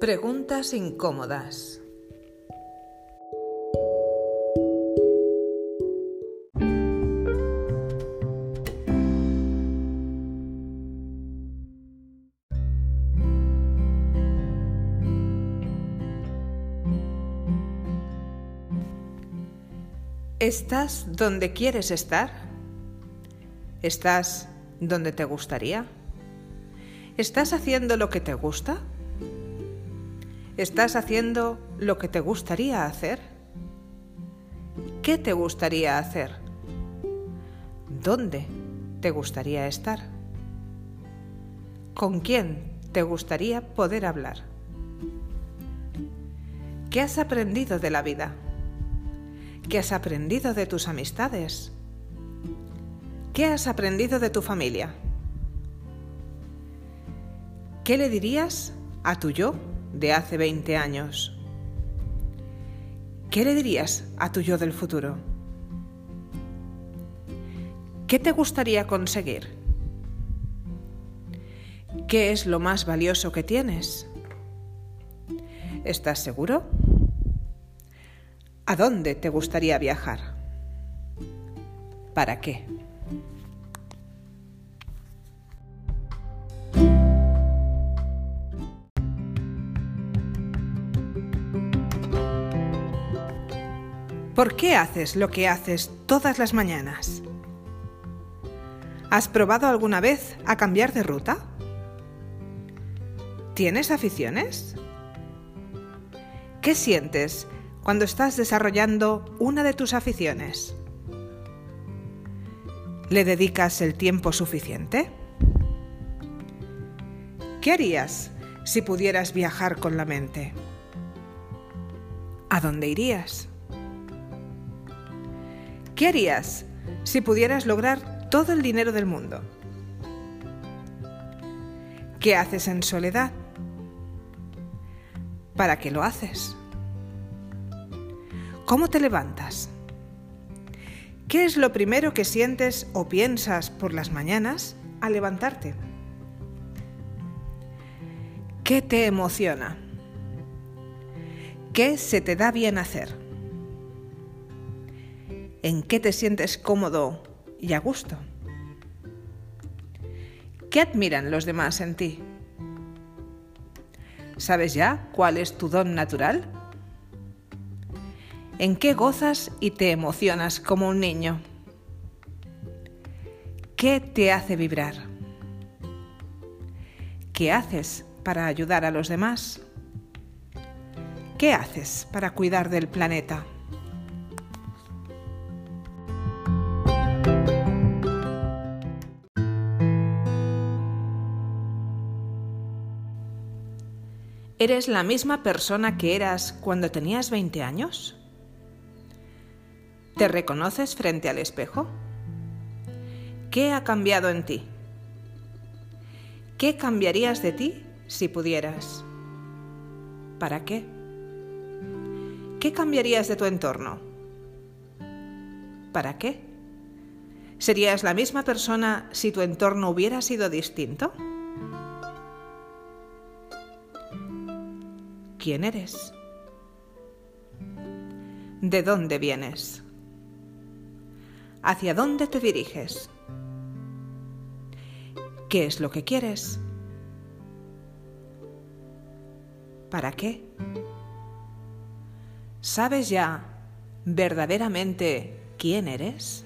Preguntas incómodas. ¿Estás donde quieres estar? ¿Estás donde te gustaría? ¿Estás haciendo lo que te gusta? ¿Estás haciendo lo que te gustaría hacer? ¿Qué te gustaría hacer? ¿Dónde te gustaría estar? ¿Con quién te gustaría poder hablar? ¿Qué has aprendido de la vida? ¿Qué has aprendido de tus amistades? ¿Qué has aprendido de tu familia? ¿Qué le dirías a tu yo de hace 20 años? ¿Qué le dirías a tu yo del futuro? ¿Qué te gustaría conseguir? ¿Qué es lo más valioso que tienes? ¿Estás seguro? ¿A dónde te gustaría viajar? ¿Para qué? ¿Por qué haces lo que haces todas las mañanas? ¿Has probado alguna vez a cambiar de ruta? ¿Tienes aficiones? ¿Qué sientes cuando estás desarrollando una de tus aficiones? ¿Le dedicas el tiempo suficiente? ¿Qué harías si pudieras viajar con la mente? ¿A dónde irías? ¿Qué harías si pudieras lograr todo el dinero del mundo? ¿Qué haces en soledad? ¿Para qué lo haces? ¿Cómo te levantas? ¿Qué es lo primero que sientes o piensas por las mañanas al levantarte? ¿Qué te emociona? ¿Qué se te da bien hacer? ¿En qué te sientes cómodo y a gusto? ¿Qué admiran los demás en ti? ¿Sabes ya cuál es tu don natural? ¿En qué gozas y te emocionas como un niño? ¿Qué te hace vibrar? ¿Qué haces para ayudar a los demás? ¿Qué haces para cuidar del planeta? ¿Eres la misma persona que eras cuando tenías 20 años? ¿Te reconoces frente al espejo? ¿Qué ha cambiado en ti? ¿Qué cambiarías de ti si pudieras? ¿Para qué? ¿Qué cambiarías de tu entorno? ¿Para qué? ¿Serías la misma persona si tu entorno hubiera sido distinto? ¿Quién eres? ¿De dónde vienes? ¿Hacia dónde te diriges? ¿Qué es lo que quieres? ¿Para qué? ¿Sabes ya verdaderamente quién eres?